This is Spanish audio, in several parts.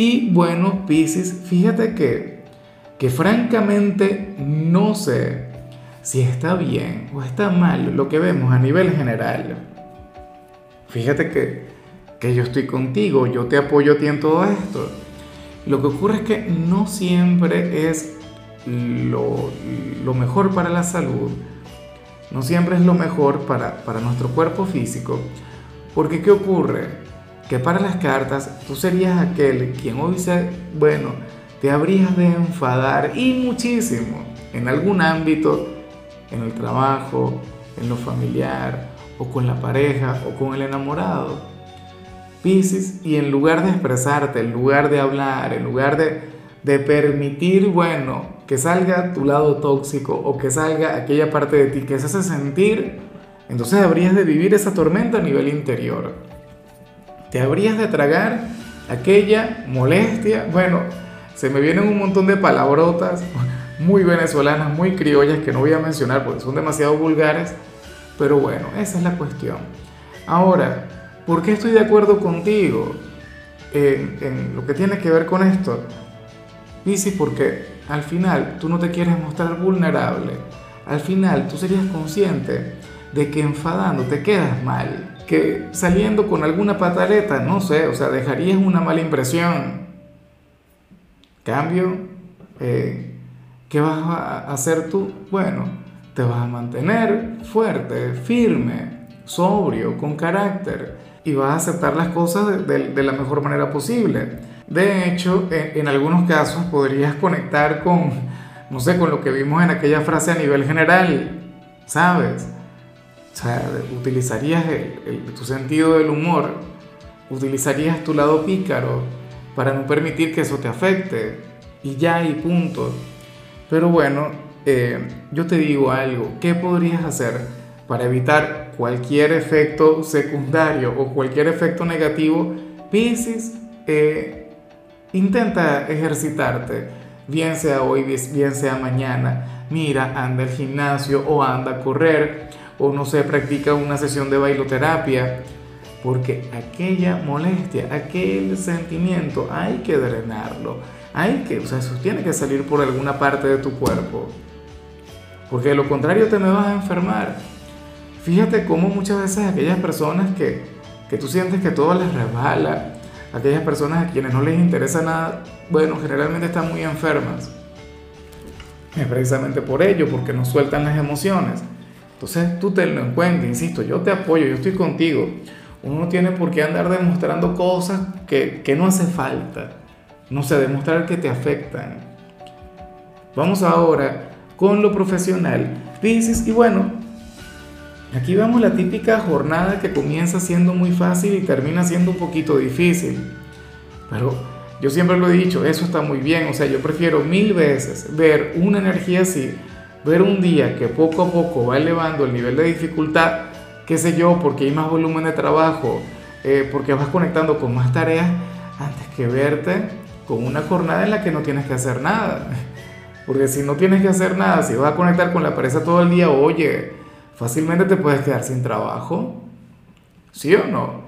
Y bueno, Piscis, fíjate que, que francamente no sé si está bien o está mal lo que vemos a nivel general. Fíjate que, que yo estoy contigo, yo te apoyo a ti en todo esto. Lo que ocurre es que no siempre es lo, lo mejor para la salud, no siempre es lo mejor para, para nuestro cuerpo físico, porque ¿qué ocurre? Que para las cartas tú serías aquel quien hoy dice, bueno, te habrías de enfadar y muchísimo en algún ámbito, en el trabajo, en lo familiar, o con la pareja, o con el enamorado. Piscis, y en lugar de expresarte, en lugar de hablar, en lugar de, de permitir, bueno, que salga tu lado tóxico o que salga aquella parte de ti que se hace sentir, entonces habrías de vivir esa tormenta a nivel interior te habrías de tragar aquella molestia. Bueno, se me vienen un montón de palabrotas muy venezolanas, muy criollas que no voy a mencionar porque son demasiado vulgares, pero bueno, esa es la cuestión. Ahora, ¿por qué estoy de acuerdo contigo en, lo que tiene que ver con esto? Dice porque al final tú no te quieres mostrar vulnerable. Al final tú serías consciente de que enfadando te quedas mal que saliendo con alguna pataleta, no sé, o sea, dejarías una mala impresión. Cambio, eh, ¿qué vas a hacer tú? Bueno, te vas a mantener fuerte, firme, sobrio, con carácter y vas a aceptar las cosas de, la mejor manera posible. De hecho, en, en algunos casos podrías conectar con, no sé, con lo que vimos en aquella frase a nivel general, ¿sabes? Sea, utilizarías tu sentido del humor, utilizarías tu lado pícaro para no permitir que eso te afecte. Y ya y punto. Pero bueno, eh, yo te digo algo, ¿qué podrías hacer para evitar cualquier efecto secundario o cualquier efecto negativo? Piscis, eh, intenta ejercitarte, bien sea hoy, bien sea mañana. Mira, anda al gimnasio o anda a correr o no se practica una sesión de bailoterapia, porque aquella molestia, aquel sentimiento hay que drenarlo, hay que, o sea, eso tiene que salir por alguna parte de tu cuerpo, porque de lo contrario te me vas a enfermar. Fíjate cómo muchas veces aquellas personas que, que tú sientes que todo les resbala, aquellas personas a quienes no les interesa nada, bueno, generalmente están muy enfermas. Es precisamente por ello, porque no sueltan las emociones. Entonces tú te lo encuentras, insisto, yo te apoyo, yo estoy contigo. Uno no tiene por qué andar demostrando cosas que, que no hace falta. No sé, demostrar que te afectan. Vamos ahora con lo profesional. Dices, y bueno, aquí vemos la típica jornada que comienza siendo muy fácil y termina siendo un poquito difícil. Pero yo siempre lo he dicho, eso está muy bien. O sea, yo prefiero mil veces ver una energía así ver un día que poco a poco va elevando el nivel de dificultad, qué sé yo, porque hay más volumen de trabajo, eh, porque vas conectando con más tareas, antes que verte con una jornada en la que no tienes que hacer nada. Porque si no tienes que hacer nada, si vas a conectar con la pareja todo el día, oye, fácilmente te puedes quedar sin trabajo. ¿Sí o no?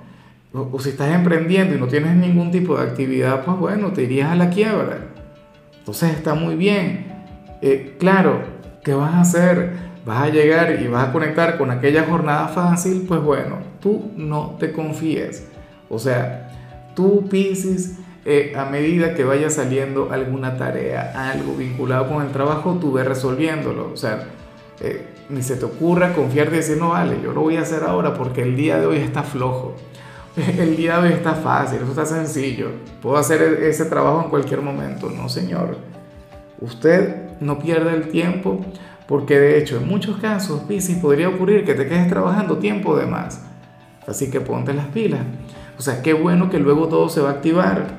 O, si estás emprendiendo y no tienes ningún tipo de actividad, pues bueno, te irías a la quiebra. Entonces está muy bien. Eh, claro, ¿Qué vas a hacer? ¿Vas a llegar y vas a conectar con aquella jornada fácil? Pues bueno, tú no te confíes. O sea, tú Pisces, eh, a medida que vaya saliendo alguna tarea, algo vinculado con el trabajo, tú ves resolviéndolo. O sea, eh, ni se te ocurra confiar y decir, no vale, yo lo voy a hacer ahora porque el día de hoy está flojo. El día de hoy está fácil, eso está sencillo. Puedo hacer e-, ese trabajo en cualquier momento. No, señor. Usted no pierde el tiempo, porque de hecho en muchos casos, Piscis, podría ocurrir que te quedes trabajando tiempo de más. Así que ponte las pilas. O sea, qué bueno que luego todo se va a activar.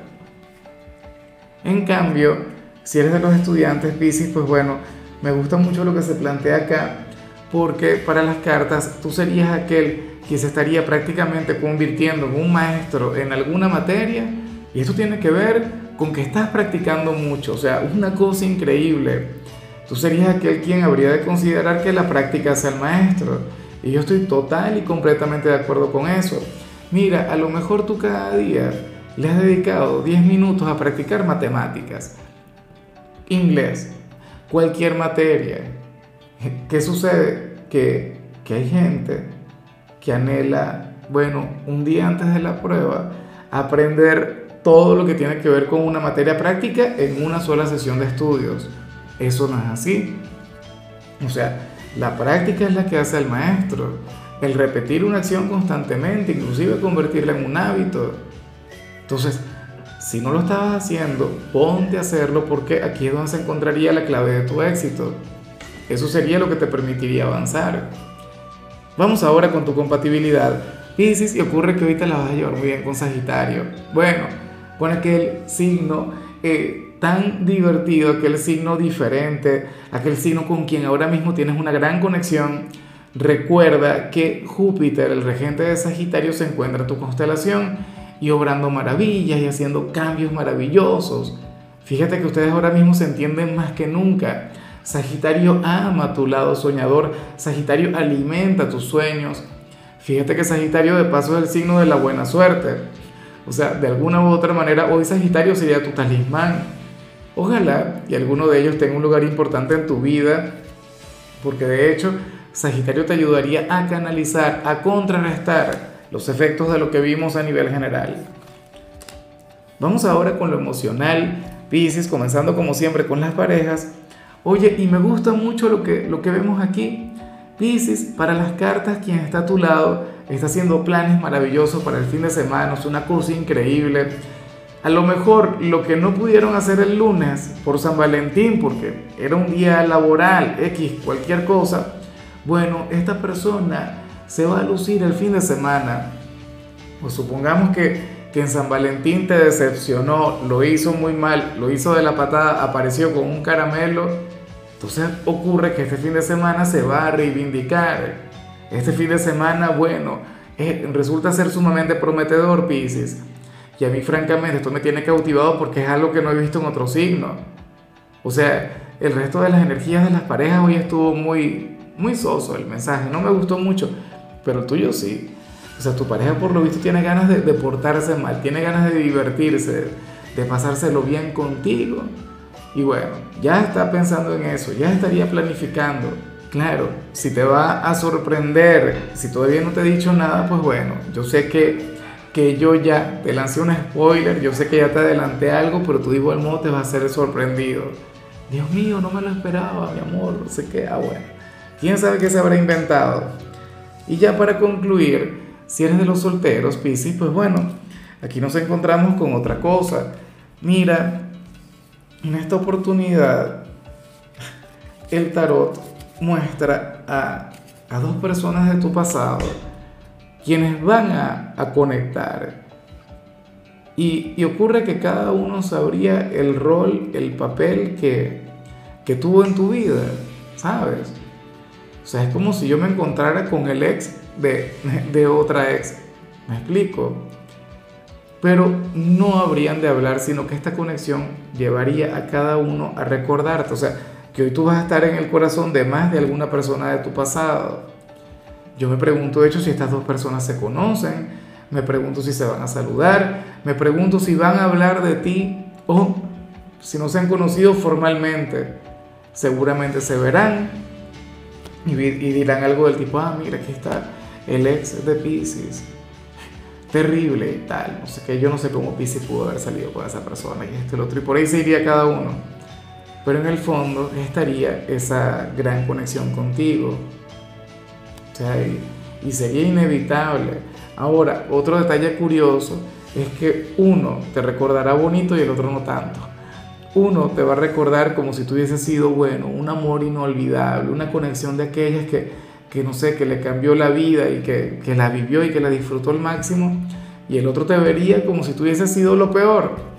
En cambio, Si eres de los estudiantes Pisces, pues bueno, me gusta mucho lo que se plantea acá, porque para las cartas tú serías aquel que se estaría prácticamente convirtiendo en un maestro en alguna materia, y esto tiene que ver con que estás practicando mucho, o sea, una cosa increíble. Tú serías aquel quien habría de considerar que la práctica es el maestro, y yo estoy total y completamente de acuerdo con eso. Mira, a lo mejor tú cada día le has dedicado 10 minutos a practicar matemáticas, inglés, cualquier materia. ¿Qué sucede? Que, que hay gente que anhela, bueno, un día antes de la prueba, aprender todo lo que tiene que ver con una materia práctica en una sola sesión de estudios. Eso no es así. O sea, la práctica es la que hace el maestro. El repetir una acción constantemente, inclusive convertirla en un hábito. Entonces, si no lo estabas haciendo, ponte a hacerlo porque aquí es donde se encontraría la clave de tu éxito. Eso sería lo que te permitiría avanzar. Vamos ahora con tu compatibilidad. Piscis, y ocurre que ahorita la vas a llevar muy bien con Sagitario. Bueno, con aquel signo eh, tan divertido, aquel signo diferente, aquel signo con quien ahora mismo tienes una gran conexión. Recuerda que Júpiter, el regente de Sagitario, se encuentra en tu constelación y obrando maravillas y haciendo cambios maravillosos. Fíjate que ustedes ahora mismo se entienden más que nunca. Sagitario ama tu lado soñador, Sagitario alimenta tus sueños. Fíjate que Sagitario de paso es el signo de la buena suerte. O sea, de alguna u otra manera hoy Sagitario sería tu talismán. Ojalá y alguno de ellos tenga un lugar importante en tu vida, porque de hecho Sagitario te ayudaría a canalizar, a contrarrestar los efectos de lo que vimos a nivel general. Vamos ahora con lo emocional, Pisces, comenzando como siempre con las parejas. Oye, y me gusta mucho lo que, lo que vemos aquí. Pisces, para las cartas, quien está a tu lado está haciendo planes maravillosos para el fin de semana, es una cosa increíble. A lo mejor lo que no pudieron hacer el lunes por San Valentín, porque era un día laboral, X, cualquier cosa, bueno, esta persona se va a lucir el fin de semana. O supongamos que, en San Valentín te decepcionó, lo hizo muy mal, lo hizo de la patada, apareció con un caramelo. Entonces ocurre que este fin de semana se va a reivindicar. Este fin de semana, bueno, eh, resulta ser sumamente prometedor, Pisces. Y a mí, francamente, esto me tiene cautivado porque es algo que no he visto en otro signo. O sea, el resto de las energías de las parejas hoy estuvo muy, muy soso el mensaje, no me gustó mucho pero el tuyo sí. O sea, tu pareja por lo visto tiene ganas de, portarse mal, tiene ganas de divertirse, de pasárselo bien contigo. Y bueno, ya está pensando en eso, ya estaría planificando. Claro, si te va a sorprender, si todavía no te he dicho nada, pues bueno, yo sé que, que yo ya te lancé un spoiler, yo sé que ya te adelanté algo, pero tú de igual modo te vas a ser sorprendido. Dios mío, no me lo esperaba, mi amor, no sé qué, ah bueno. ¿Quién sabe qué se habrá inventado? Y ya para concluir, si eres de los solteros, Piscis, pues bueno, aquí nos encontramos con otra cosa. Mira, en esta oportunidad, el tarot muestra a, a dos personas de tu pasado quienes van a, a conectar. Y, y, ocurre que cada uno sabría el rol, el papel que, que tuvo en tu vida, ¿sabes? O sea, es como si yo me encontrara con el ex de, otra ex. ¿Me explico? Pero no habrían de hablar, sino que esta conexión llevaría a cada uno a recordarte. O sea, que hoy tú vas a estar en el corazón de más de alguna persona de tu pasado. Yo me pregunto, de hecho, si estas dos personas se conocen. Me pregunto si se van a saludar. Me pregunto si van a hablar de ti o si no se han conocido formalmente. Seguramente se verán y, dirán algo del tipo, ah, mira, aquí está el ex de Pisces, terrible y tal, no sé qué, yo no sé cómo Pisces pudo haber salido con esa persona y esto y lo otro, y por ahí se iría cada uno. Pero en el fondo estaría esa gran conexión contigo. Y sería inevitable. Ahora, otro detalle curioso es que uno te recordará bonito y el otro no tanto uno te va a recordar como si tuviese sido, bueno, un amor inolvidable, una conexión de aquellas que, que no sé, que le cambió la vida y que, que, la vivió y que la disfrutó al máximo, y el otro te vería como si tuviese sido lo peor.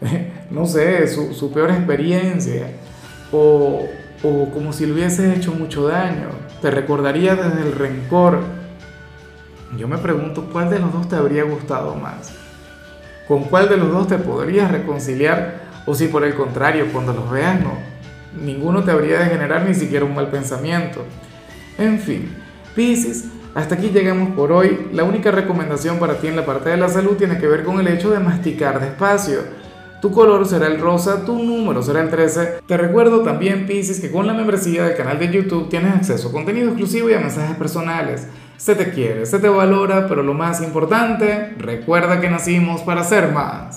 no sé, su, su peor experiencia, o, o como si le hubieses hecho mucho daño, te recordaría desde el rencor. Yo me pregunto cuál de los dos te habría gustado más, con cuál de los dos te podrías reconciliar, o si por el contrario, cuando los veas no, ninguno te habría de generar ni siquiera un mal pensamiento. En fin, Piscis, hasta aquí llegamos por hoy. La única recomendación para ti en la parte de la salud tiene que ver con el hecho de masticar despacio. Tu color será el rosa, tu número será el 13. Te recuerdo también, Pisces, que con la membresía del canal de YouTube tienes acceso a contenido exclusivo y a mensajes personales. Se te quiere, se te valora, pero lo más importante, recuerda que nacimos para ser más.